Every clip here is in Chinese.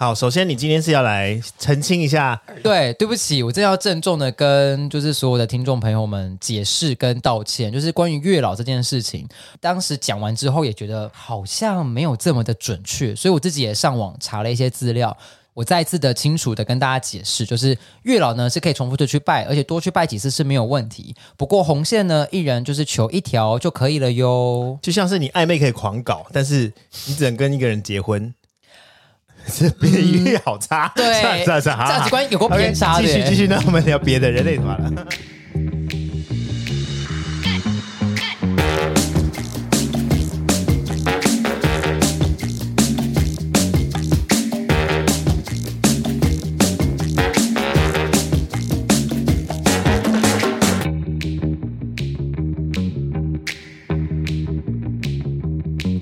好，首先你今天是要来澄清一下，对，对不起，我这要郑重的跟就是所有的听众朋友们解释跟道歉，就是关于月老这件事情，当时讲完之后也觉得好像没有这么的准确，所以我自己也上网查了一些资料，我再一次的清楚的跟大家解释，就是月老呢是可以重复的去拜，而且多去拜几次是没有问题，不过红线呢一人就是求一条就可以了哟，就像是你暧昧可以狂搞，但是你只能跟一个人结婚。是比喻好差，对，价值观有过偏差的。继续继续，那我们聊别的人类团了。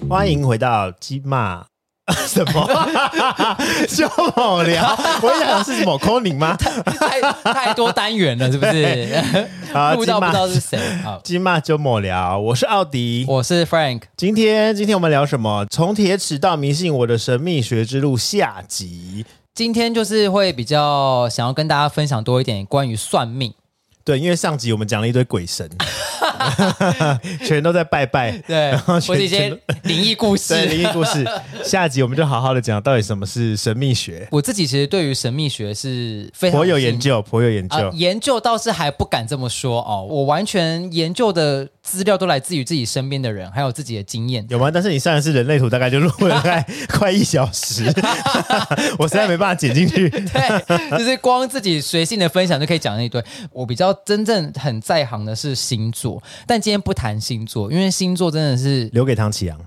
欢迎回到鸡骂。什么？就某聊？我想是某 calling 吗？太太多单元了，是不是？啊，不知道不知道是谁？好，今骂就某聊。我是奥迪，我是 Frank。今天今天我们聊什么？从铁齿到迷信，我的神秘学之路下集。今天就是会比较想要跟大家分享多一点关于算命。对，因为上集我们讲了一堆鬼神。全都在拜拜，对，然后或者一些灵异故事，灵异故事。下集我们就好好的讲到底什么是神秘学。我自己其实对于神秘学是非常颇有研究，颇有研究。呃，研究倒是还不敢这么说哦，我完全研究的资料都来自于自己身边的人，还有自己的经验。有吗？但是你上一次人类图大概就录了快 快一小时，我实在没办法剪进去。对，就是光自己随性的分享就可以讲那一堆。我比较真正很在行的是星座。但今天不谈星座，因为星座真的是留给唐启阳、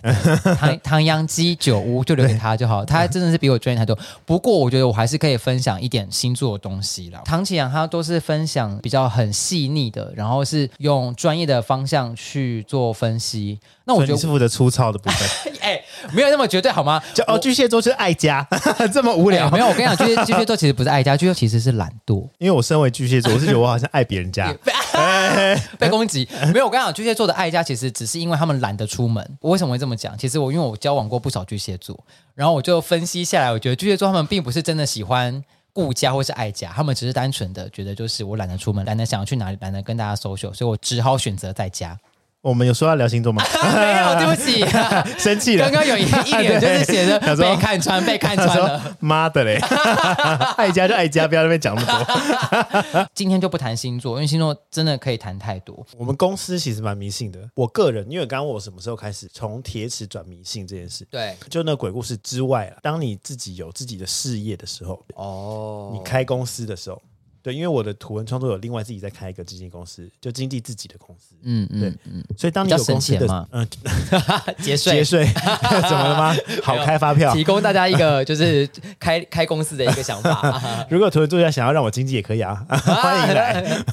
唐唐阳基酒屋就留给他就好。他真的是比我专业太多。不过我觉得我还是可以分享一点星座的东西啦。唐启阳他都是分享比较很细腻的，然后是用专业的方向去做分析。那我觉得你是负责粗糙的部分，哎、欸，没有那么绝对好吗？就哦，巨蟹座是爱家，这么无聊、欸？没有，我跟你讲，巨蟹巨蟹座其实不是爱家，巨蟹座其实是懒惰。因为我身为巨蟹座，我是觉得我好像爱别人家，被攻击。没有，我跟你讲，巨蟹座的爱家其实只是因为他们懒得出门。我为什么会这么讲？其实我因为我交往过不少巨蟹座，然后我就分析下来，我觉得巨蟹座他们并不是真的喜欢顾家或是爱家，他们只是单纯的觉得就是我懒得出门，懒得想要去哪里，懒得跟大家 social，所以我只好选择在家。我们有说要聊星座吗？没有，对不起，生气了。刚刚有一一点 就是写着被看穿，被看穿了。妈的嘞，爱家就爱家，不要在那边讲那么多。今天就不谈星座，因为星座真的可以谈太多。我们公司其实蛮迷信的。我个人，因为刚刚我什么时候开始从铁齿转迷信这件事，对，就那鬼故事之外，当你自己有自己的事业的时候，哦，你开公司的时候。对，因为我的图文创作有另外自己在开一个基金公司，就经济自己的公司。嗯嗯，对嗯。所以当你有公司的，嗯，节税节税 怎么了吗？好开发票，提供大家一个就是开开公司的一个想法。如果图文作家想要让我经济也可以啊，欢迎来。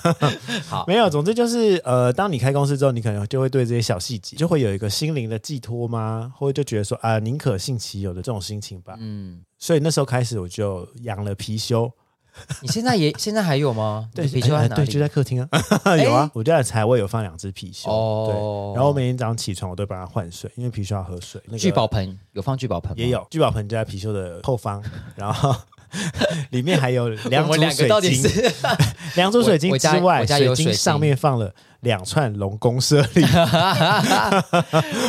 好，没有，总之就是呃，当你开公司之后，你可能就会对这些小细节就会有一个心灵的寄托吗？或者就觉得说啊，宁可信其有的这种心情吧。嗯，所以那时候开始我就养了貔貅。你现在也现在还有吗？对，貔貅在哪里？对，就在客厅啊。有啊，我家的财位有放两只貔貅。哦，对。然后我每天早上起床，我都帮它换水，因为貔貅要喝水。那个聚宝盆有放聚宝盆？也有聚宝盆就在貔貅的后方，然后里面还有两组水晶。两组水晶之外，水晶上面放了。两串龙宫舍利，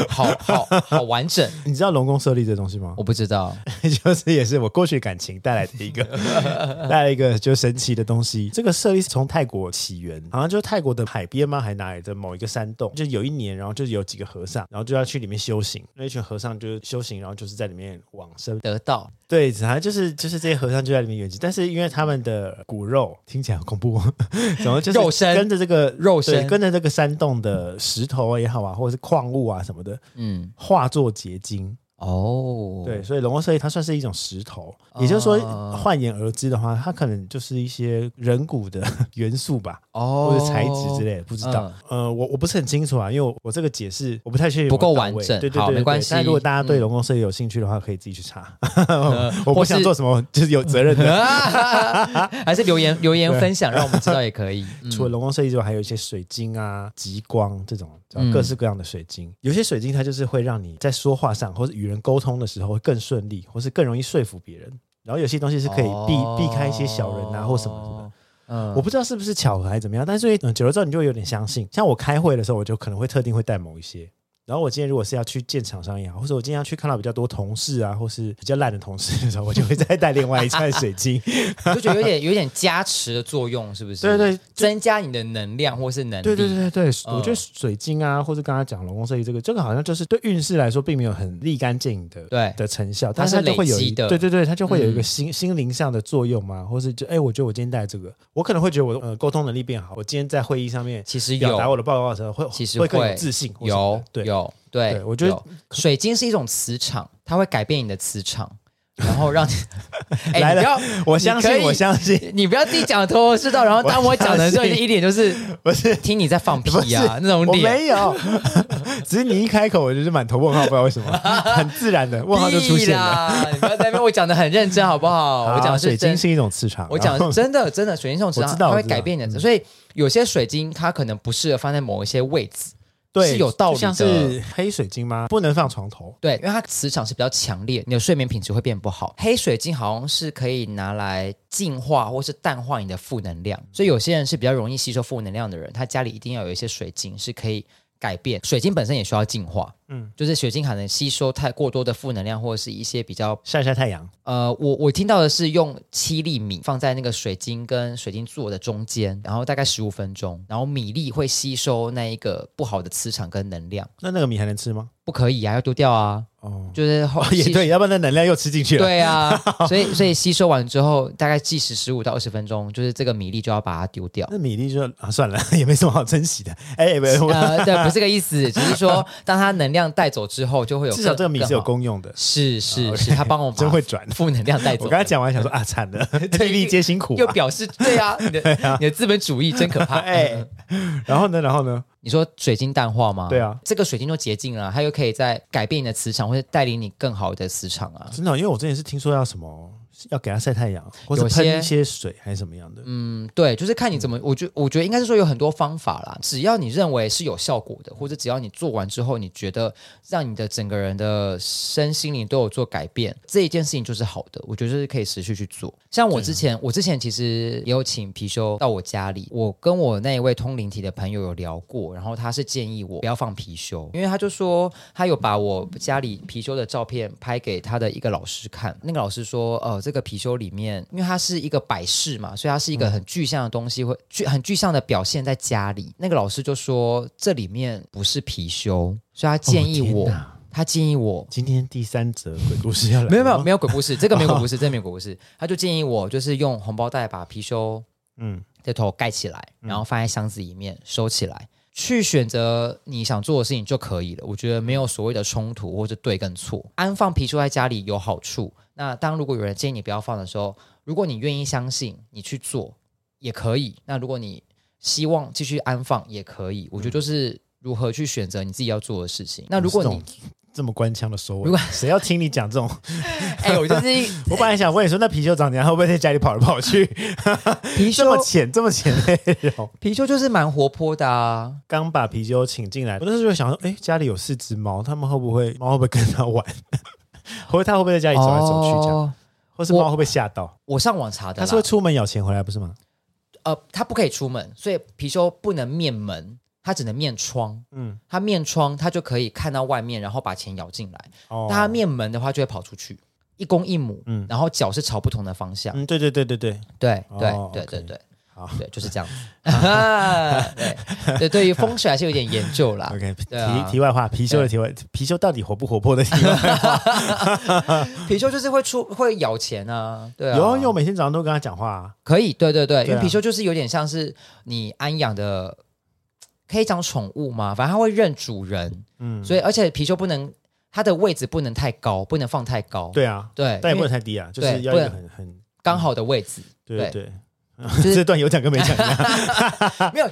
好好好完整。你知道龙宫舍利这东西吗？我不知道，就是也是我过去感情带来的一个 带来一个就神奇的东西。这个舍利是从泰国起源，好像就是泰国的海边吗？还哪里的某一个山洞？就有一年，然后就有几个和尚，然后就要去里面修行。那一群和尚就是修行，然后就是在里面往生得道。对，好像就是就是这些和尚就在里面圆寂。但是因为他们的骨肉听起来很恐怖，怎么就是跟着这个肉身跟着这个山洞的石头也好啊，或者是矿物啊什么的，嗯，化作结晶。哦，对，所以龙宫设计它算是一种石头，也就是说，换言而之的话，它可能就是一些人骨的 元素吧，哦，或者材质之类的，不知道。呃，我我不是很清楚啊，因为我我这个解释我不太确定，不够完整。对对对，没关系。但如果大家对龙宫设计有兴趣的话，可以自己去查。我不想做什么就是有责任的，还是留言留言分享，让我们知道也可以。除了龙宫设计之外，还有一些水晶啊、极光这种各式各样的水晶。有些水晶它就是会让你在说话上或者与。人沟通的时候会更顺利，或是更容易说服别人。然后有些东西是可以避、哦、避开一些小人啊或什么什么。嗯，我不知道是不是巧合还是怎么样，但是嗯，久了之后你就会有点相信。像我开会的时候，我就可能会特定会带某一些。然后我今天如果是要去见厂商也好，或者我今天要去看到比较多同事啊，或是比较烂的同事的时候，我就会再带另外一串水晶，就觉得有点有点加持的作用，是不是？对对，增加你的能量或是能力。对对对对，我觉得水晶啊，或是刚刚讲龙宫设计这个，这个好像就是对运势来说并没有很立竿见影的对的成效，但是它就会有对对对，它就会有一个心心灵上的作用嘛，或是就哎，我觉得我今天带这个，我可能会觉得我呃沟通能力变好，我今天在会议上面其实表达我的报告的时候会其实会更有自信，有对有。对，我觉得水晶是一种磁场，它会改变你的磁场，然后让你。哎，来了，我相信，我相信，你不要自己讲的头头是道，然后当我讲的时候，你一点就是 不是听你在放屁啊那种脸。我没有，只是你一开口，我就是满头问号，不知道为什么，很自然的问号就出现了。你不要在那边，我讲的很认真，好不好？我讲水晶是一种磁场，我讲真的真的水晶一种磁场，它会改变你的，所以有些水晶它可能不适合放在某一些位置。对，是有道理的。像是黑水晶吗？不能放床头。对，因为它磁场是比较强烈，你的睡眠品质会变不好。黑水晶好像是可以拿来净化或是淡化你的负能量，所以有些人是比较容易吸收负能量的人，他家里一定要有一些水晶是可以。改变水晶本身也需要净化，嗯，就是水晶可能吸收太过多的负能量，或者是一些比较晒晒太阳。呃，我我听到的是用七粒米放在那个水晶跟水晶座的中间，然后大概十五分钟，然后米粒会吸收那一个不好的磁场跟能量。那那个米还能吃吗？不可以啊，要丢掉啊。哦，就是 后也对，要不然那能量又吃进去了。对啊，所以所以吸收完之后，大概计时十五到二十分钟，就是这个米粒就要把它丢掉。那米粒就啊算了，也没什么好珍惜的。哎，没有，呃，对，不是这个意思，只是说当它能量带走之后，就会有至少这个米是有功用的。是是是，它帮我们真会转负能量带走。我刚才讲完想说啊，惨了，粒粒皆辛苦。又表示对啊，你的你的资本主义真可怕。哎，然后呢，然后呢？你说水晶淡化吗？对啊，这个水晶就洁净了，它又可以再改变你的磁场，或者带领你更好的磁场啊。真的，因为我之前是听说要什么。要给它晒太阳，或者喷一些水，还是什么样的？嗯，对，就是看你怎么。我觉我觉得应该是说有很多方法啦。只要你认为是有效果的，或者只要你做完之后，你觉得让你的整个人的身心灵都有做改变，这一件事情就是好的。我觉得是可以持续去做。像我之前，嗯、我之前其实也有请貔貅到我家里，我跟我那一位通灵体的朋友有聊过，然后他是建议我不要放貔貅，因为他就说他有把我家里貔貅的照片拍给他的一个老师看，那个老师说，呃，这个貔貅里面，因为它是一个摆饰嘛，所以它是一个很具象的东西，会具很具象的表现在家里。那个老师就说这里面不是貔貅，所以他建议我，哦、他建议我今天第三则鬼故事要来，没有没有没有鬼故事，这个没有鬼故事，这个没有鬼故事。他就建议我就是用红包袋把貔貅嗯的头盖起来，然后放在箱子里面收起来。去选择你想做的事情就可以了。我觉得没有所谓的冲突或者对跟错。安放貔貅在家里有好处。那当如果有人建议你不要放的时候，如果你愿意相信，你去做也可以。那如果你希望继续安放也可以。我觉得就是如何去选择你自己要做的事情。那如果你这么官腔的说，如果谁要听你讲这种，哎、欸，我就是 我本来想问你说，那貔貅长怎样？会不会在家里跑来跑去？貔貅 这么浅，这么浅内容，貔貅就是蛮活泼的啊。刚把貔貅请进来，我那时候就想说，哎、欸，家里有四只猫，他们会不会猫会不会跟它玩？或者他会不会在家里走来走去？这样，或是猫会不会吓到？我上网查的。他说出门咬钱回来不是吗？呃，他不可以出门，所以貔貅不能面门，他只能面窗。嗯，他面窗，他就可以看到外面，然后把钱咬进来。哦，他面门的话就会跑出去。一公一母，嗯，然后脚是朝不同的方向。嗯，对对对对对，对对对对对。就是这样子。对对，对于风水还是有点研究啦。OK，题题外话，貔貅的题外，貔貅到底活不活泼的题外话。貔貅就是会出会咬钱啊，对啊。有有，每天早上都跟他讲话，可以，对对对，因为貔貅就是有点像是你安养的。可以讲宠物嘛？反正它会认主人，嗯，所以而且貔貅不能，它的位置不能太高，不能放太高。对啊，对，但也不能太低啊，就是要一个很很刚好的位置。对对，这段有讲跟没讲一样，没有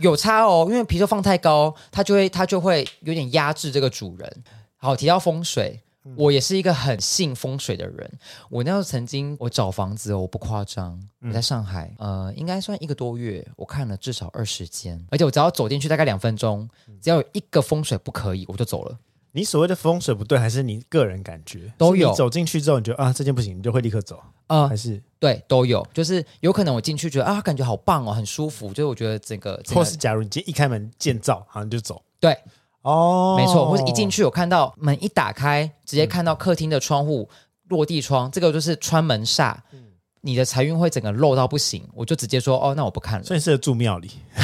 有差哦，因为貔貅放太高，它就会它就会有点压制这个主人。好，提到风水。我也是一个很信风水的人。我那时候曾经我找房子，我不夸张，我在上海，呃，应该算一个多月，我看了至少二十间，而且我只要走进去大概两分钟，只要有一个风水不可以，我就走了。你所谓的风水不对，还是你个人感觉都有？走进去之后，你觉得啊，这件不行，你就会立刻走啊？呃、还是对，都有。就是有可能我进去觉得啊，感觉好棒哦，很舒服。就是我觉得整个，或是假如你今天一开门见灶，好像就走。对，哦，没错。或者一进去，我看到门一打开，直接看到客厅的窗户、嗯、落地窗，这个就是穿门煞。嗯你的财运会整个漏到不行，我就直接说哦，那我不看了。所以适合住庙里，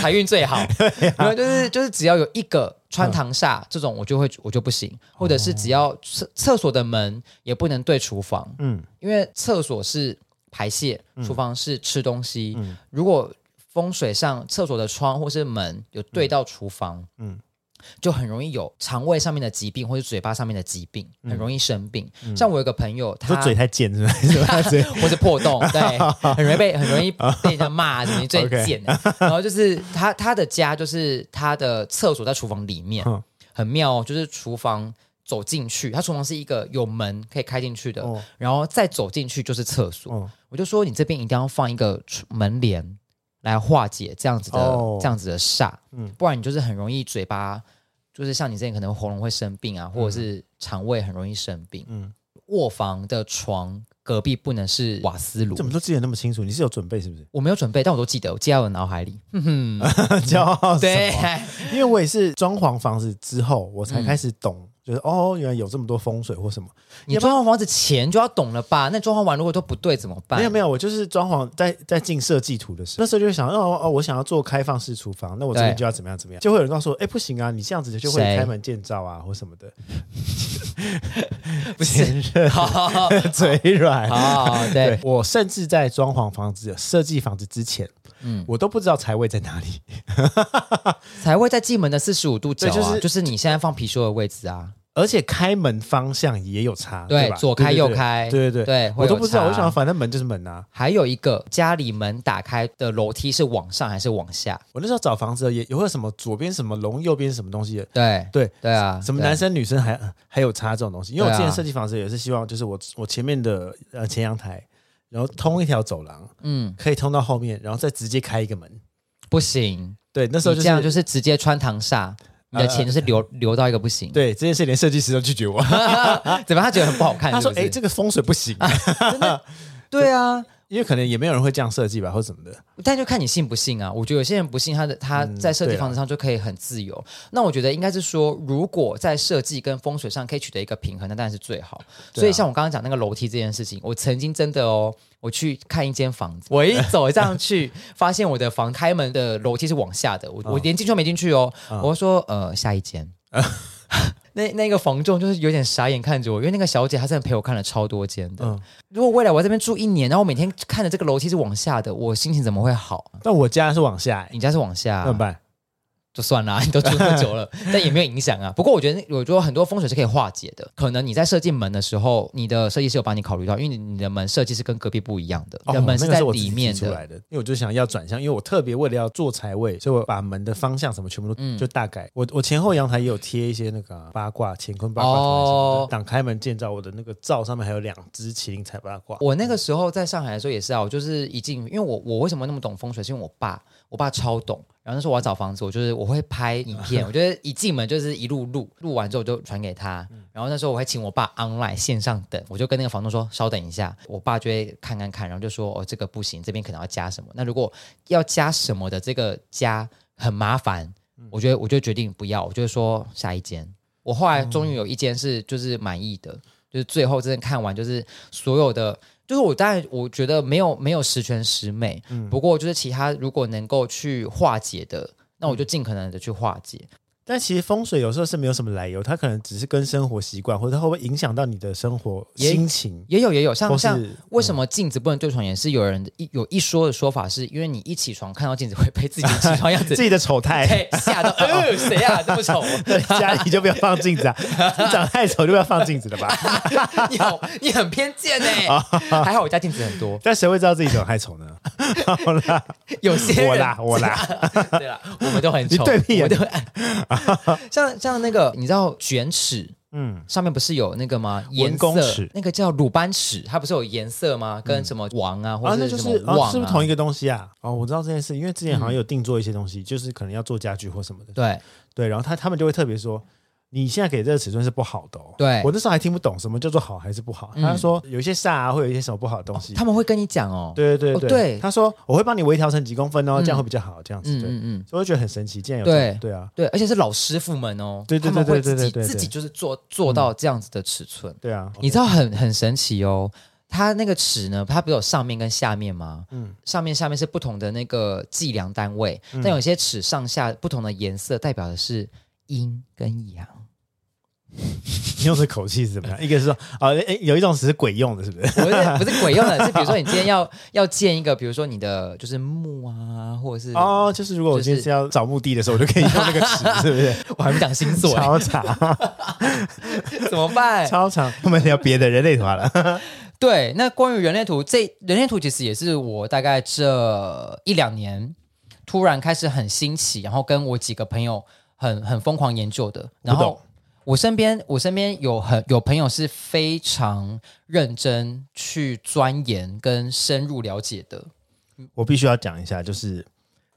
财运最好。因为、啊、就是就是只要有一个穿堂煞、嗯、这种，我就会我就不行，或者是只要厕厕所的门也不能对厨房，嗯，因为厕所是排泄，厨房是吃东西。嗯、如果风水上厕所的窗或是门有对到厨房，嗯。嗯就很容易有肠胃上面的疾病，或者嘴巴上面的疾病，很容易生病。嗯、像我有个朋友，他嘴太贱是吧？或者破洞，对，很容易被很容易被人家骂，你最贱。然后就是他他的家就是他的厕所在厨房里面，嗯、很妙，就是厨房走进去，他厨房是一个有门可以开进去的，哦、然后再走进去就是厕所。哦、我就说你这边一定要放一个门帘来化解这样子的、哦、这样子的煞，嗯，不然你就是很容易嘴巴。就是像你之前可能喉咙会生病啊，或者是肠胃很容易生病。嗯，卧房的床隔壁不能是瓦斯炉。怎么都记得那么清楚？你是有准备是不是？我没有准备，但我都记得，我记在我脑海里。嗯哼，骄傲。对，因为我也是装潢房子之后，我才开始懂。嗯就是哦，原来有这么多风水或什么？你装潢房子前就要懂了吧？那装潢完如果都不对怎么办？没有没有，我就是装潢在在进设计图的时候，那时候就会想，哦哦，我想要做开放式厨房，那我这边就要怎么样怎么样？就会有人告诉我，哎，不行啊，你这样子就会开门见灶啊，或什么的。不行，嘴软啊！对，我甚至在装潢房子、设计房子之前。嗯，我都不知道财位在哪里。财位在进门的四十五度角，就是就是你现在放貔貅的位置啊。而且开门方向也有差，对，左开右开，对对对，我都不知道。我想，反正门就是门啊。还有一个家里门打开的楼梯是往上还是往下？我那时候找房子也也会什么左边什么龙，右边什么东西？对对对啊，什么男生女生还还有差这种东西？因为我之前设计房子也是希望，就是我我前面的呃前阳台。然后通一条走廊，嗯，可以通到后面，然后再直接开一个门，不行。对，那时候就是、这样，就是直接穿堂煞，你的钱就是流、呃、流到一个不行。对，这件事连设计师都拒绝我，怎么他觉得很不好看是不是？他说：“哎，这个风水不行。啊” 真的？对啊。因为可能也没有人会这样设计吧，或什么的。但就看你信不信啊。我觉得有些人不信，他的他在设计房子上就可以很自由。那我觉得应该是说，如果在设计跟风水上可以取得一个平衡，那当然是最好。啊、所以像我刚刚讲那个楼梯这件事情，我曾经真的哦，我去看一间房子，我一走上去，发现我的房开门的楼梯是往下的，我、哦、我连进去都没进去哦。哦我说呃，下一间。那那个房仲就是有点傻眼看着我，因为那个小姐她真的陪我看了超多间的。嗯，如果未来我在这边住一年，然后我每天看着这个楼梯是往下的，我心情怎么会好？但我家是往下，你家是往下，怎么办？就算了，你都住那么久了，但也没有影响啊。不过我觉得，我觉得很多风水是可以化解的。可能你在设计门的时候，你的设计师有帮你考虑到，因为你的门设计是跟隔壁不一样的，你的门是在里面的。因为我就想要转向，因为我特别为了要做财位，所以我把门的方向什么全部都就大改。我我前后阳台也有贴一些那个八卦乾坤八卦图什么的，挡开门见灶。我的那个灶上面还有两只麒麟彩八卦。我那个时候在上海的时候也是啊，我就是一进，因为我我为什么那么懂风水，是因为我爸。我爸超懂，然后那时候我要找房子，我就是我会拍影片，我觉得一进门就是一路录，录完之后我就传给他。然后那时候我还请我爸 online 线上等，我就跟那个房东说稍等一下，我爸就会看看看，然后就说哦这个不行，这边可能要加什么。那如果要加什么的这个加很麻烦，我觉得我就决定不要，我就说下一间。我后来终于有一间是就是满意的，就是最后真的看完就是所有的。就是我当然我觉得没有没有十全十美，嗯，不过就是其他如果能够去化解的，那我就尽可能的去化解。但其实风水有时候是没有什么来由，它可能只是跟生活习惯，或者它会不会影响到你的生活心情？也，有也有，像是像为什么镜子不能对床，也是有人一有一说的说法，是因为你一起床看到镜子会被自己的起床样子、自己的丑态吓到，呃，谁啊这么丑？家里就不要放镜子啊，你长太丑就不要放镜子了吧？你好，你很偏见呢。还好我家镜子很多，但谁会知道自己长太丑呢？好啦，有些我啦，我啦，对啦，我们都很丑，对屁，我都。像像那个，你知道卷尺嗯，上面不是有那个吗？颜色那个叫鲁班尺，它不是有颜色吗？跟什么王啊，或者是什么王啊，是不是同一个东西啊？哦，我知道这件事，因为之前好像有定做一些东西，就是可能要做家具或什么的。对对，然后他他们就会特别说。你现在给这个尺寸是不好的哦。对，我那时候还听不懂什么叫做好还是不好。他说有一些煞啊，会有一些什么不好的东西。他们会跟你讲哦。对对对对。他说我会帮你微调成几公分哦，这样会比较好。这样子，对，嗯嗯。所以我觉得很神奇，竟然有对对啊，对，而且是老师傅们哦。对对对对对对。自己就是做做到这样子的尺寸。对啊，你知道很很神奇哦。它那个尺呢，它不是有上面跟下面吗？嗯。上面下面是不同的那个计量单位，但有些尺上下不同的颜色，代表的是阴跟阳。你用的口气是怎么样？一个是说啊，哎、欸，有一种词是鬼用的，是不是？不是，不是鬼用的，是比如说你今天要要建一个，比如说你的就是墓啊，或者是哦，就是如果我今天是要找墓地的时候，我就可以用那个尺，是不是？我还没讲星座，超长，怎么办？超长，我们聊别的人类图好了。对，那关于人类图，这人类图其实也是我大概这一两年突然开始很新奇，然后跟我几个朋友很很疯狂研究的，然后。我身边，我身边有很有朋友是非常认真去钻研跟深入了解的。我必须要讲一下，就是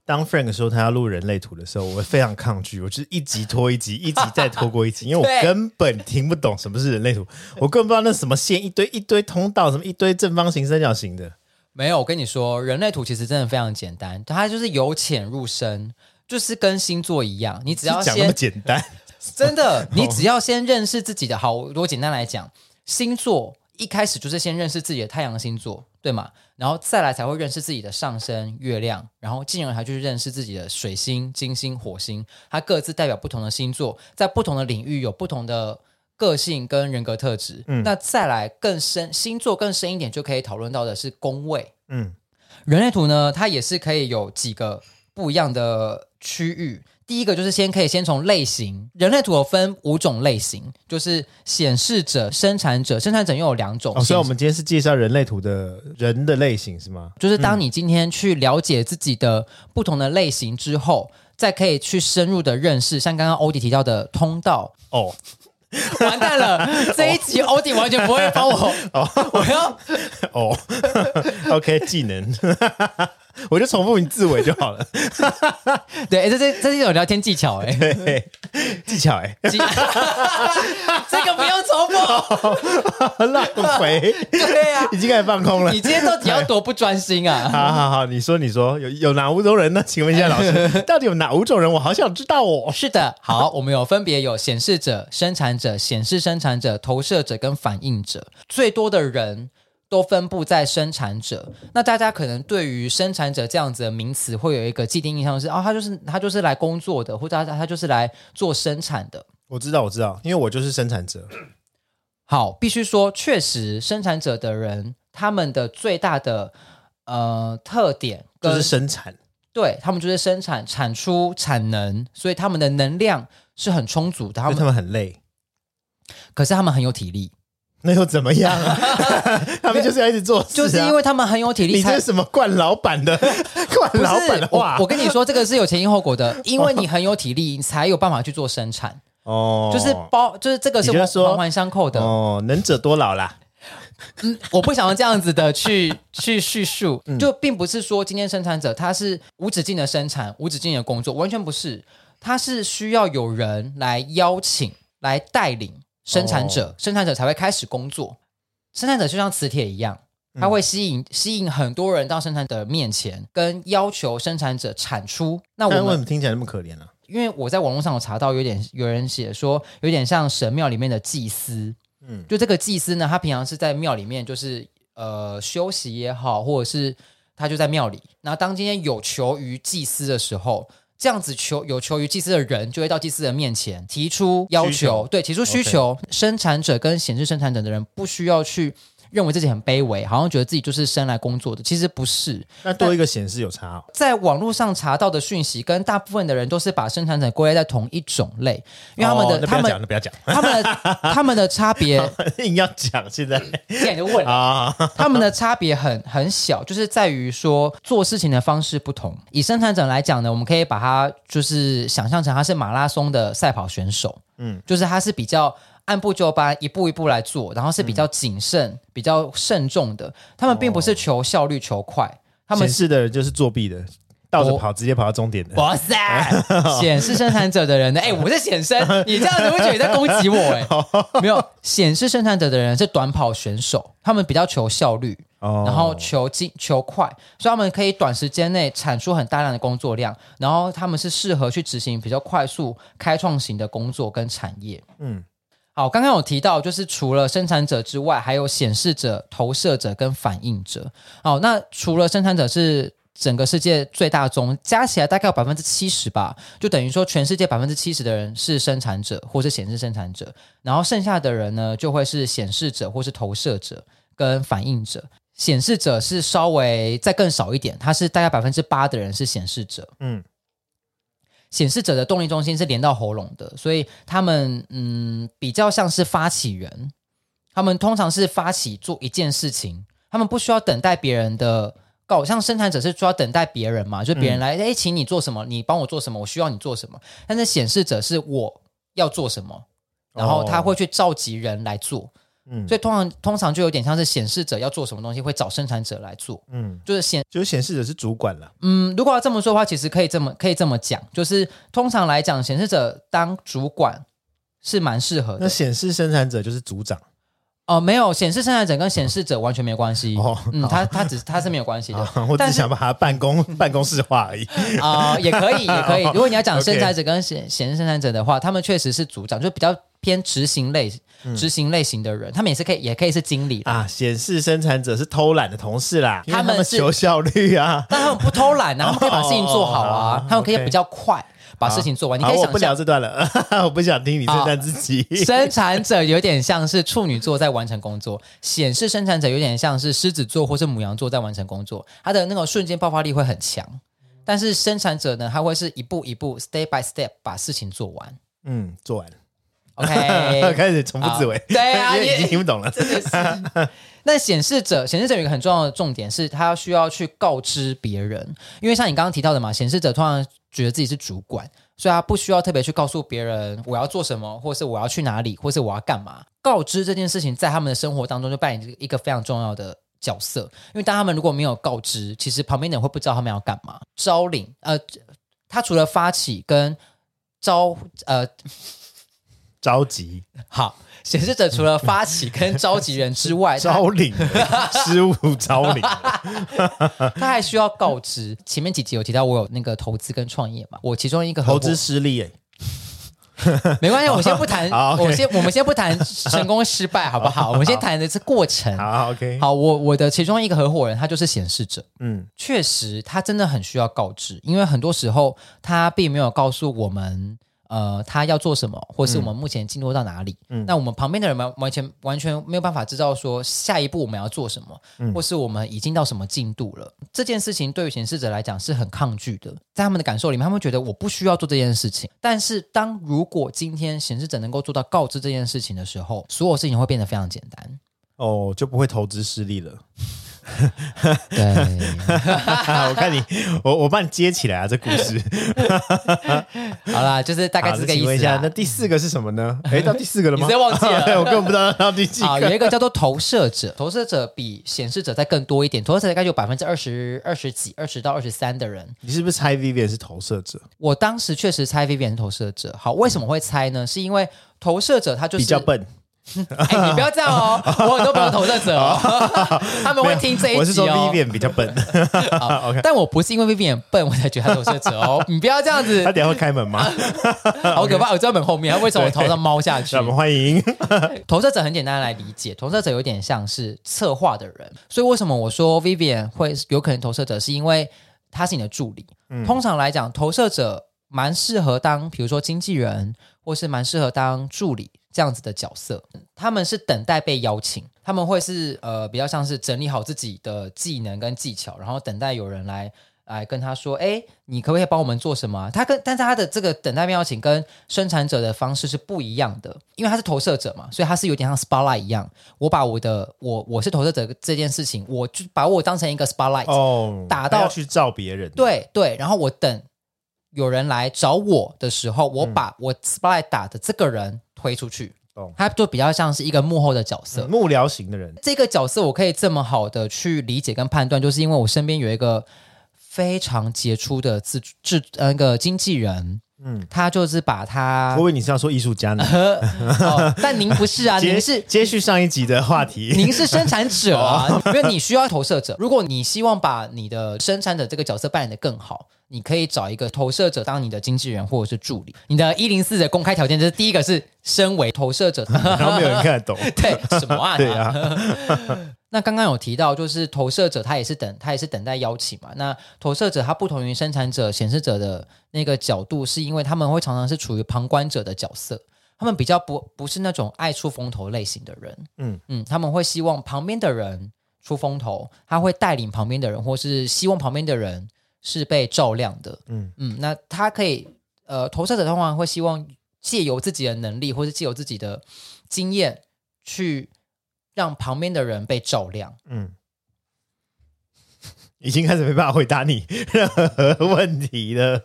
当 Frank 说他要录人类图的时候，我非常抗拒，我就是一集拖一集，一集再拖过一集，因为我根本听不懂什么是人类图，我根本不知道那什么线一堆一堆通道，什么一堆正方形、三角形的。没有，我跟你说，人类图其实真的非常简单，它就是由浅入深，就是跟星座一样，你只要先讲那么简单。真的，你只要先认识自己的好。如果简单来讲，星座一开始就是先认识自己的太阳星座，对吗？然后再来才会认识自己的上升月亮，然后进而才去认识自己的水星、金星、火星，它各自代表不同的星座，在不同的领域有不同的个性跟人格特质。嗯，那再来更深，星座更深一点，就可以讨论到的是宫位。嗯，人类图呢，它也是可以有几个不一样的区域。第一个就是先可以先从类型，人类图有分五种类型，就是显示者、生产者，生产者又有两种。哦，所以我们今天是介绍人类图的人的类型是吗？就是当你今天去了解自己的不同的类型之后，再可以去深入的认识，像刚刚欧迪提到的通道。哦，完蛋了，这一集欧弟完全不会帮我。哦，我要 哦，OK，技能。我就重复你字尾就好了。对，欸、这这这是一种聊天技巧哎、欸，技巧哎、欸，这个不用重复，浪费。对呀、啊，已经开始放空了。你今天到底要多不专心啊？好好好，你说你说，有有哪五种人呢？请问一下老师，到底有哪五种人？我好想知道哦。是的，好，我们有分别有显示者、生产者、显示生产者、投射者跟反应者，最多的人。都分布在生产者，那大家可能对于生产者这样子的名词会有一个既定印象是，哦，他就是他就是来工作的，或者他他就是来做生产的。我知道，我知道，因为我就是生产者。好，必须说，确实生产者的人，他们的最大的呃特点就是生产，对，他们就是生产产出产能，所以他们的能量是很充足的。他们他们很累，可是他们很有体力。那又怎么样啊？他们就是要一直做事啊，就是因为他们很有体力。你这是什么惯老板的 惯老板的话？我，我跟你说，这个是有前因后果的。因为你很有体力，你才有办法去做生产。哦，就是包，就是这个是环环相扣的。哦，能者多劳啦。嗯，我不想要这样子的去去叙述，就并不是说今天生产者他是无止境的生产、无止境的工作，完全不是。他是需要有人来邀请、来带领。生产者，生产者才会开始工作。生产者就像磁铁一样，它会吸引吸引很多人到生产者面前，跟要求生产者产出。那我们为什么听起来那么可怜呢？因为我在网络上有查到，有点有人写说，有点像神庙里面的祭司。嗯，就这个祭司呢，他平常是在庙里面，就是呃休息也好，或者是他就在庙里。那当今天有求于祭司的时候。这样子求有求于祭司的人，就会到祭司的面前提出要求，求对，提出需求。生产者跟显示生产者的人不需要去。认为自己很卑微，好像觉得自己就是生来工作的，其实不是。那多一个显示有差哦。在网络上查到的讯息，跟大部分的人都是把生产者归类在同一种类，因为他们的、哦、他们不要讲，他们的 他们的差别硬要讲，现在现在就问啊，他们的差别很很小，就是在于说做事情的方式不同。以生产者来讲呢，我们可以把它就是想象成他是马拉松的赛跑选手，嗯，就是他是比较。按部就班，一步一步来做，然后是比较谨慎、嗯、比较慎重的。他们并不是求效率、求快，哦、他们显示的人就是作弊的。倒着跑，直接跑到终点的。哇塞，显示生产者的人呢？哎，我是显生，你这样子会觉得你在攻击我？哎，没有，显示生产者的人是短跑选手，他们比较求效率，然后求精求快，所以他们可以短时间内产出很大量的工作量，然后他们是适合去执行比较快速开创型的工作跟产业。嗯，好，刚刚有提到，就是除了生产者之外，还有显示者、投射者跟反应者。好，那除了生产者是。整个世界最大宗加起来大概有百分之七十吧，就等于说全世界百分之七十的人是生产者或是显示生产者，然后剩下的人呢就会是显示者或是投射者跟反应者。显示者是稍微再更少一点，他是大概百分之八的人是显示者。嗯，显示者的动力中心是连到喉咙的，所以他们嗯比较像是发起人，他们通常是发起做一件事情，他们不需要等待别人的。搞像生产者是需要等待别人嘛，就别人来，哎、请你做什么，你帮我做什么，我需要你做什么。但是显示者是我要做什么，然后他会去召集人来做。嗯，所以通常通常就有点像是显示者要做什么东西，会找生产者来做。嗯，就是显就是显示者是主管了。嗯，如果要这么说的话，其实可以这么可以这么讲，就是通常来讲，显示者当主管是蛮适合的。那显示生产者就是组长。哦，没有显示生产者跟显示者完全没有关系。哦，嗯，他他只是他是没有关系的。哦、我只是想把它办公 办公室化而已。啊、呃，也可以，也可以。如果你要讲生产者跟显显示生产者的话，他们确实是组长，就比较偏执行类执行类型的人。嗯、他们也是可以，也可以是经理啊。显示生产者是偷懒的同事啦，他们是求效率啊，但他们不偷懒啊，他们可以把事情做好啊，哦、他们可以比较快。把事情做完，你可以想。我不聊这段了，我不想听你这段自己。生产者有点像是处女座在完成工作，显示生产者有点像是狮子座或是母羊座在完成工作，他的那个瞬间爆发力会很强。但是生产者呢，他会是一步一步，step by step 把事情做完。嗯，做完。OK，开始重复自为。对啊，已经听不懂了。真的是。那显示者，显示者有一个很重要的重点是，他需要去告知别人，因为像你刚刚提到的嘛，显示者通常觉得自己是主管，所以他不需要特别去告诉别人我要做什么，或是我要去哪里，或是我要干嘛。告知这件事情在他们的生活当中就扮演一个非常重要的角色，因为当他们如果没有告知，其实旁边的人会不知道他们要干嘛。招领，呃，他除了发起跟招，呃。召集好，显示者除了发起跟召集人之外，招领失误招领，他还需要告知。前面几集有提到我有那个投资跟创业嘛，我其中一个投资失利哎，没关系，我先不谈，我先我们先不谈成功失败好不好？我们先谈的是过程。好，OK，好，我我的其中一个合伙人他就是显示者，嗯，确实他真的很需要告知，因为很多时候他并没有告诉我们。呃，他要做什么，或是我们目前进入到哪里？嗯，那我们旁边的人完完全完全没有办法知道说下一步我们要做什么，嗯，或是我们已经到什么进度了。这件事情对于显示者来讲是很抗拒的，在他们的感受里面，他们觉得我不需要做这件事情。但是当如果今天显示者能够做到告知这件事情的时候，所有事情会变得非常简单。哦，就不会投资失利了。对，我看你，我我帮你接起来啊，这故事。好啦，就是大概这个意思。那第四个是什么呢？哎，到第四个了吗？你忘记了？我根本不知道到第几个。好，有一个叫做投射者，投射者比显示者再更多一点，投射者大概有百分之二十二十几，二十到二十三的人。你是不是猜 Vivian 是投射者？我当时确实猜 Vivian 是投射者。好，为什么会猜呢？是因为投射者他就是比较笨。哎，你不要这样哦！我很多朋友投射者哦，他们会听这一集哦。我是说 Vivian 比较笨，OK，但我不是因为 Vivian 笨，我才觉得他投射者哦。你不要这样子。他等下会开门吗？好可怕！我在门后面，他为什么我头上猫下去？我们欢迎投射者，很简单来理解，投射者有点像是策划的人，所以为什么我说 Vivian 会有可能投射者，是因为他是你的助理。通常来讲，投射者蛮适合当，比如说经纪人，或是蛮适合当助理。这样子的角色，他们是等待被邀请，他们会是呃比较像是整理好自己的技能跟技巧，然后等待有人来来跟他说，哎，你可不可以帮我们做什么？他跟但是他的这个等待被邀请跟生产者的方式是不一样的，因为他是投射者嘛，所以他是有点像 spotlight 一样。我把我的我我是投射者这件事情，我就把我当成一个 spotlight 哦，打到去照别人，对对，然后我等有人来找我的时候，我把我 spotlight 打的这个人。推出去，懂，他就比较像是一个幕后的角色，嗯、幕僚型的人。这个角色我可以这么好的去理解跟判断，就是因为我身边有一个非常杰出的自制那个经纪人。嗯，他就是把他。我以为你是要说艺术家呢？哦，但您不是啊，您是接续上一集的话题。您是生产者啊，因为你需要投射者。如果你希望把你的生产者这个角色扮演的更好，你可以找一个投射者当你的经纪人或者是助理。你的一零四的公开条件就是第一个是身为投射者，然后没有人看得懂。对，什么啊？对啊。那刚刚有提到，就是投射者他也是等，他也是等待邀请嘛。那投射者他不同于生产者、显示者的那个角度，是因为他们会常常是处于旁观者的角色，他们比较不不是那种爱出风头类型的人。嗯嗯，他们会希望旁边的人出风头，他会带领旁边的人，或是希望旁边的人是被照亮的。嗯嗯，那他可以呃，投射者通常会希望借由自己的能力，或是借由自己的经验去。让旁边的人被照亮。嗯。已经开始没办法回答你 任何问题了，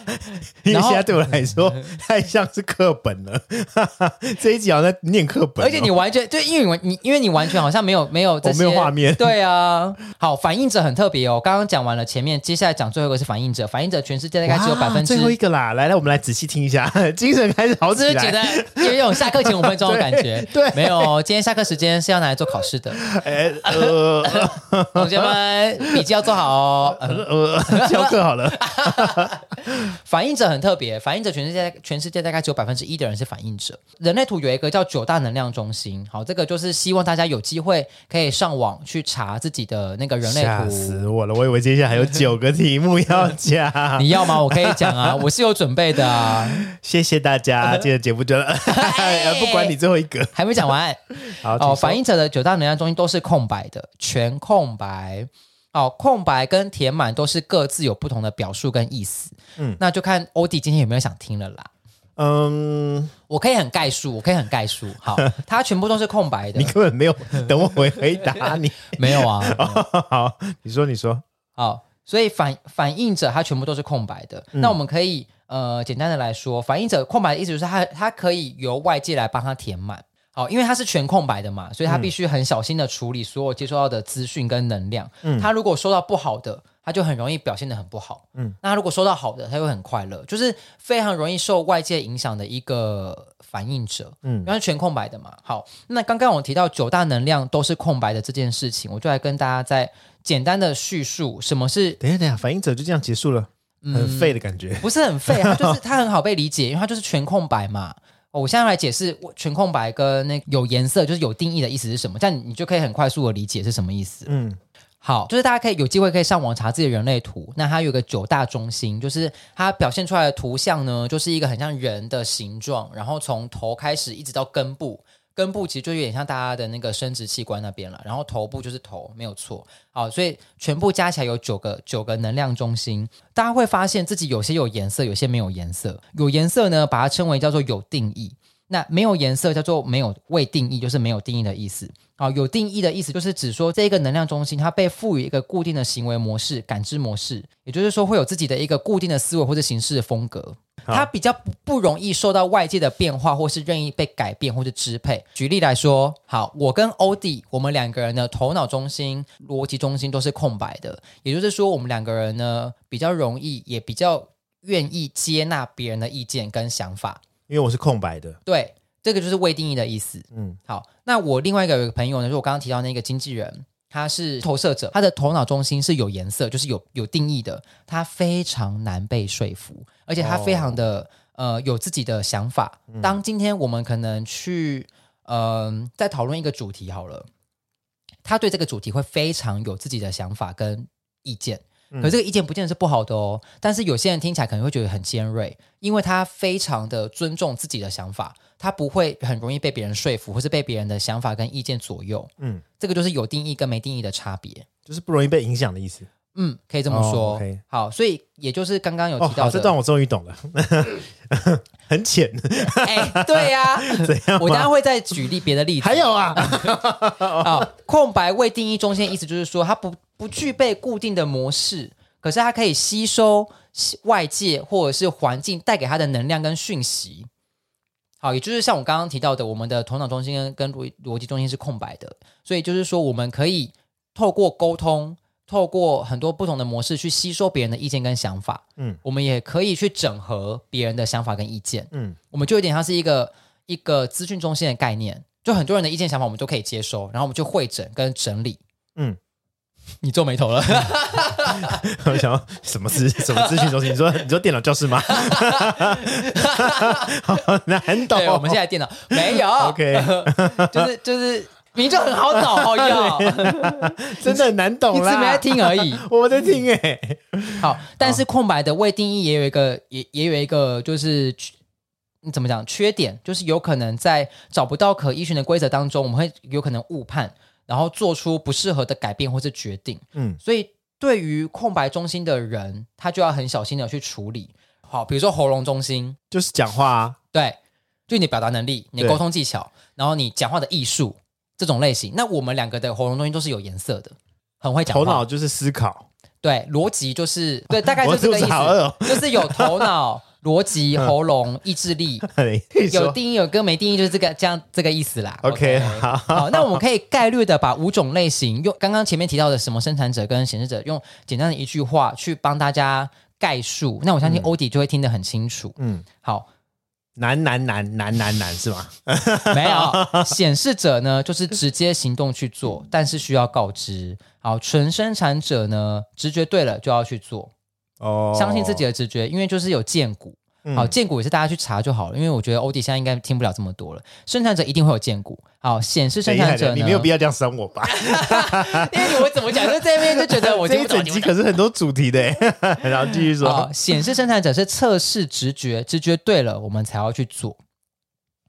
因为现在对我来说 太像是课本了。这一集好像在念课本，而且你完全对，因为你因为你完全好像没有没有这些没有画面。对啊，好，反应者很特别哦。刚刚讲完了前面，接下来讲最后一个是反应者。反应者全世界大概只有百分之最后一个啦。来来，我们来仔细听一下，精神开始好起来。是觉得有一种下课前五分钟的感觉。对，对没有，今天下课时间是要拿来做考试的。哎，呃，同学们要做好哦，呃，教课好了。反映者很特别，反映者全世界全世界大概只有百分之一的人是反映者。人类图有一个叫九大能量中心，好，这个就是希望大家有机会可以上网去查自己的那个人类图。吓死我了，我以为接下来还有九个题目要讲。你要吗？我可以讲啊，我是有准备的啊。谢谢大家，今天节目就了。不管你最后一个还没讲完。好，哦，反映者的九大能量中心都是空白的，全空白。哦，空白跟填满都是各自有不同的表述跟意思。嗯，那就看欧弟今天有没有想听了啦。嗯，我可以很概述，我可以很概述。好，它全部都是空白的。你根本没有等我回回 答你。没有啊。哦，好，你说你说。好，所以反反映者它全部都是空白的。嗯，那我们可以呃简单的来说，反映者空白的意思就是它它可以由外界来帮他填满。好，因为它是全空白的嘛，所以他必须很小心的处理所有接收到的资讯跟能量。嗯，他如果收到不好的，他就很容易表现的很不好。嗯，那他如果收到好的，他会很快乐，就是非常容易受外界影响的一个反应者。嗯，因为全空白的嘛。好，那刚刚我提到九大能量都是空白的这件事情，我就来跟大家再简单的叙述什么是。等一下，等一下，反应者就这样结束了，很废的感觉。嗯，不是很废，它就是 它很好被理解，因为它就是全空白嘛。哦，我现在来解释全空白跟那有颜色，就是有定义的意思是什么？这样你就可以很快速的理解是什么意思。嗯，好，就是大家可以有机会可以上网查自己的人类图，那它有个九大中心，就是它表现出来的图像呢，就是一个很像人的形状，然后从头开始一直到根部。根部其实就有点像大家的那个生殖器官那边了，然后头部就是头，没有错。好，所以全部加起来有九个九个能量中心。大家会发现自己有些有颜色，有些没有颜色。有颜色呢，把它称为叫做有定义；那没有颜色叫做没有未定义，就是没有定义的意思。好，有定义的意思就是指说这一个能量中心它被赋予一个固定的行为模式、感知模式，也就是说会有自己的一个固定的思维或者形式的风格。它比较不不容易受到外界的变化，或是任意被改变或是支配。举例来说，好，我跟欧弟，我们两个人的头脑中心、逻辑中心都是空白的，也就是说，我们两个人呢比较容易，也比较愿意接纳别人的意见跟想法。因为我是空白的，对，这个就是未定义的意思。嗯，好，那我另外一个朋友呢，就是我刚刚提到那个经纪人。他是投射者，他的头脑中心是有颜色，就是有有定义的。他非常难被说服，而且他非常的、哦、呃有自己的想法。当今天我们可能去呃在讨论一个主题好了，他对这个主题会非常有自己的想法跟意见。可这个意见不见得是不好的哦，但是有些人听起来可能会觉得很尖锐，因为他非常的尊重自己的想法，他不会很容易被别人说服，或是被别人的想法跟意见左右。嗯，这个就是有定义跟没定义的差别，就是不容易被影响的意思。嗯，可以这么说。Oh. 好，所以也就是刚刚有提到的，哦、这段我终于懂了，很浅。哎，对呀、啊，我等下会再举例别的例子。还有啊，啊，空白未定义中心的意思就是说，它不不具备固定的模式，可是它可以吸收外界或者是环境带给它的能量跟讯息。好，也就是像我刚刚提到的，我们的头脑中心跟逻逻辑中心是空白的，所以就是说，我们可以透过沟通，透过很多不同的模式去吸收别人的意见跟想法。嗯，我们也可以去整合别人的想法跟意见。嗯，我们就有点像是一个一个资讯中心的概念，就很多人的意见想法我们都可以接收，然后我们就会诊跟整理。嗯。你皱眉头了，我想要什么资什么资讯中心？你说你说电脑教室吗？好难懂。我们现在电脑没有。OK，就是就是名字很好找，好用，真的很难懂。你只没在听而已，我在听哎。好，但是空白的未定义也有一个，也也有一个，就是你怎么讲？缺点就是有可能在找不到可依循的规则当中，我们会有可能误判。然后做出不适合的改变或是决定，嗯，所以对于空白中心的人，他就要很小心的去处理。好，比如说喉咙中心，就是讲话啊，对，就你的表达能力、你的沟通技巧，然后你讲话的艺术这种类型。那我们两个的喉咙中心都是有颜色的，很会讲话。头脑就是思考，对，逻辑就是对，大概就是这个意思，哦、就是有头脑。逻辑、喉咙、意志力，有定义有跟没定义，就是这个这样这个意思啦。OK，好，好，那我们可以概略的把五种类型用刚刚前面提到的什么生产者跟显示者，用简单的一句话去帮大家概述。那我相信欧弟就会听得很清楚。嗯，好，难难难难难难是吗？没有，显示者呢就是直接行动去做，但是需要告知。好，纯生产者呢，直觉对了就要去做。哦，相信自己的直觉，因为就是有荐骨。好，荐股也是大家去查就好了，因为我觉得欧弟现在应该听不了这么多了。生产者一定会有荐股。好，显示生产者呢，你没有必要这样伤我吧？因为你会怎么讲？就这边就觉得我 这一整集可是很多主题的，然后继续说。显示生产者是测试直觉，直觉对了，我们才要去做。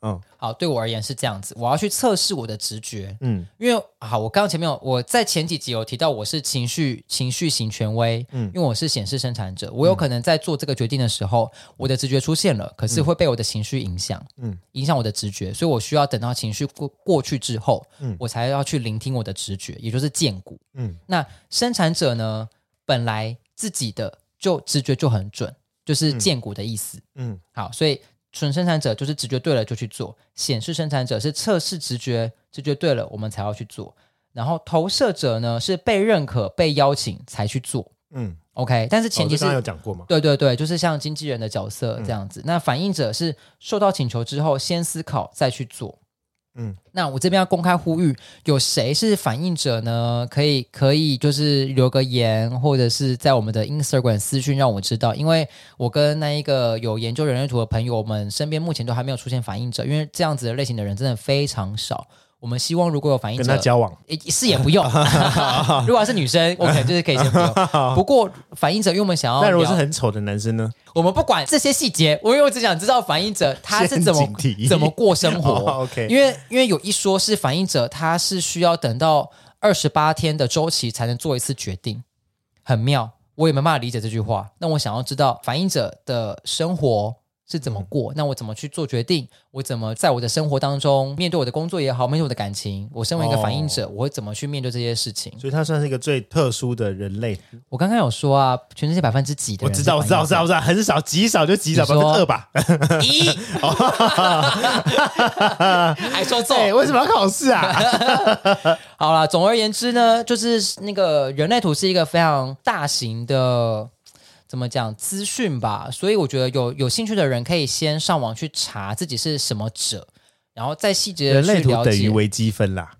嗯，好，对我而言是这样子，我要去测试我的直觉，嗯，因为好，我刚刚前面有我在前几集有提到我是情绪情绪型权威，嗯，因为我是显示生产者，我有可能在做这个决定的时候，嗯、我的直觉出现了，可是会被我的情绪影响，嗯，影响我的直觉，所以我需要等到情绪过过去之后，嗯，我才要去聆听我的直觉，也就是荐骨，嗯，那生产者呢，本来自己的就直觉就很准，就是荐骨的意思，嗯，好，所以。纯生产者就是直觉对了就去做，显示生产者是测试直觉，直觉对了我们才要去做，然后投射者呢是被认可、被邀请才去做。嗯，OK，但是前提是、有讲过吗？对对对，就是像经纪人的角色这样子。嗯、那反应者是受到请求之后先思考再去做。嗯，那我这边要公开呼吁，有谁是反应者呢？可以可以，就是留个言，或者是在我们的 Instagram 私讯让我知道，因为我跟那一个有研究人类图的朋友，们身边目前都还没有出现反应者，因为这样子的类型的人真的非常少。我们希望如果有反应者跟他交往，是也不用。如果是女生，OK，就是可以先不用。不过反应者，因为我们想要，那如果是很丑的男生呢？我们不管这些细节，我因为我只想知道反应者他是怎么怎么过生活。OK，因为因为有一说是反应者，他是需要等到二十八天的周期才能做一次决定，很妙。我也没办法理解这句话。那我想要知道反应者的生活。是怎么过？那我怎么去做决定？我怎么在我的生活当中面对我的工作也好，面对我的感情？我身为一个反应者，哦、我会怎么去面对这些事情？所以他算是一个最特殊的人类。我刚刚有说啊，全世界百分之几的人？我知道，我知道，我知道，我知道，很少，极少就极少，百分之二吧。一 还说错、欸？为什么要考试啊？好了，总而言之呢，就是那个人类图是一个非常大型的。怎么讲资讯吧？所以我觉得有有兴趣的人可以先上网去查自己是什么者，然后再细节的去了解。人类图等于微积分啦。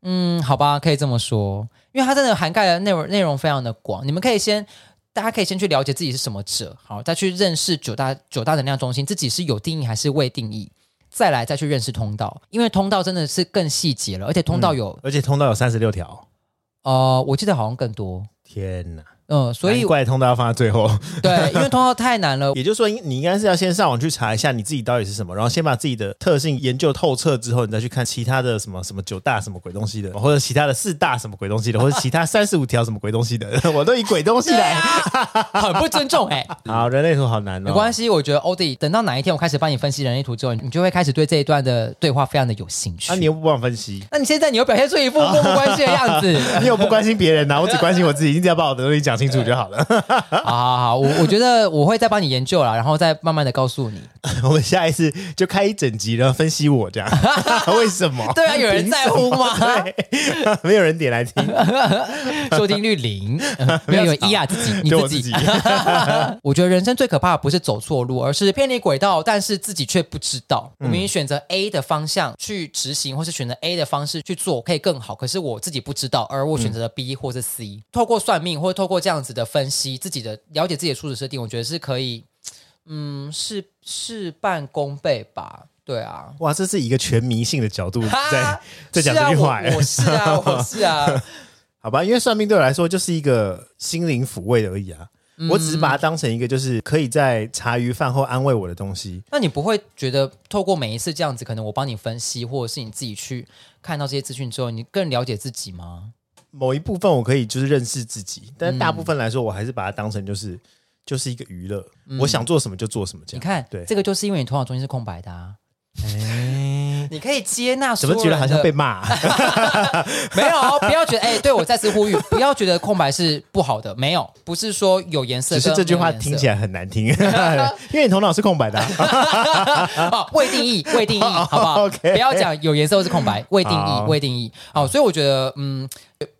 嗯，好吧，可以这么说，因为它真的涵盖的内容内容非常的广。你们可以先，大家可以先去了解自己是什么者，好，再去认识九大九大能量中心，自己是有定义还是未定义，再来再去认识通道，因为通道真的是更细节了，而且通道有，嗯、而且通道有三十六条。呃，我记得好像更多。天哪！嗯，所以怪通道要放在最后。对，因为通道太难了。也就是说，你应该是要先上网去查一下你自己到底是什么，然后先把自己的特性研究透彻之后，你再去看其他的什么什么九大什么鬼东西的，或者其他的四大什么鬼东西的，或者其他三十五条什么鬼东西的，我都以鬼东西来，很不尊重哎、欸。好，人类图好难哦。没关系，我觉得欧弟等到哪一天我开始帮你分析人类图之后，你就会开始对这一段的对话非常的有兴趣。那、啊、你又不帮我分析？那你现在你又表现出一副漠不关心的样子，你又不关心别人呐、啊？我只关心我自己。一定要把我的东西讲清楚就好了。好好好，我我觉得我会再帮你研究了，然后再慢慢的告诉你。我们下一次就开一整集，然后分析我这样，为什么？对啊，有人在乎吗？对，没有人点来听，收听率零，没有一啊，自己你自己。我，觉得人生最可怕的不是走错路，而是偏离轨道，但是自己却不知道。我明明选择 A 的方向去执行，或是选择 A 的方式去做，可以更好，可是我自己不知道，而我选择了 B 或是 C。嗯、透过算命，或者透过这样子的分析，自己的了解自己的初始设定，我觉得是可以，嗯，事事半功倍吧。对啊，哇，这是一个全迷信的角度在在讲这句话。我是啊，我 是啊，好吧，因为算命对我来说就是一个心灵抚慰而已啊。嗯、我只是把它当成一个就是可以在茶余饭后安慰我的东西。那你不会觉得透过每一次这样子，可能我帮你分析，或者是你自己去看到这些资讯之后，你更了解自己吗？某一部分我可以就是认识自己，但大部分来说，我还是把它当成就是就是一个娱乐。嗯、我想做什么就做什么，这样。你看，对，这个就是因为你头脑中心是空白的啊。哎，你可以接纳，怎么觉得好像被骂？没有，不要觉得哎，对，我再次呼吁，不要觉得空白是不好的，没有，不是说有颜色，只是这句话听起来很难听，因为你头脑是空白的。哦，未定义，未定义，好不好？不要讲有颜色或是空白，未定义，未定义。好，所以我觉得，嗯，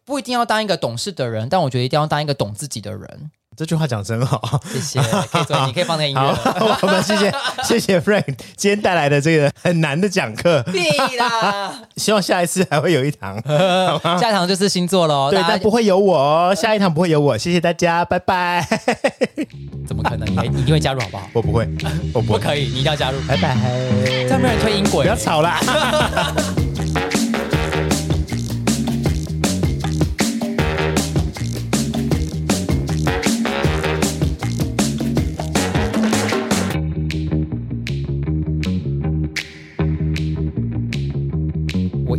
不一定要当一个懂事的人，但我觉得一定要当一个懂自己的人。这句话讲真好，谢谢。可以做，你可以放那音乐。我们谢谢 谢谢 Frank 今天带来的这个很难的讲课。对啦，希望下一次还会有一堂。下一堂就是星座喽。对，但不会有我哦。下一堂不会有我。谢谢大家，拜拜。怎么可能？你你一定会加入好不好？我不会，我不可以，你一定要加入。拜拜。这样没有人推音轨。不要吵啦。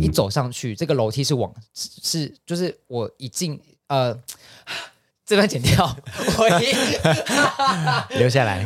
走上去，这个楼梯是往是就是我一进呃，这段剪掉，我一 留下来。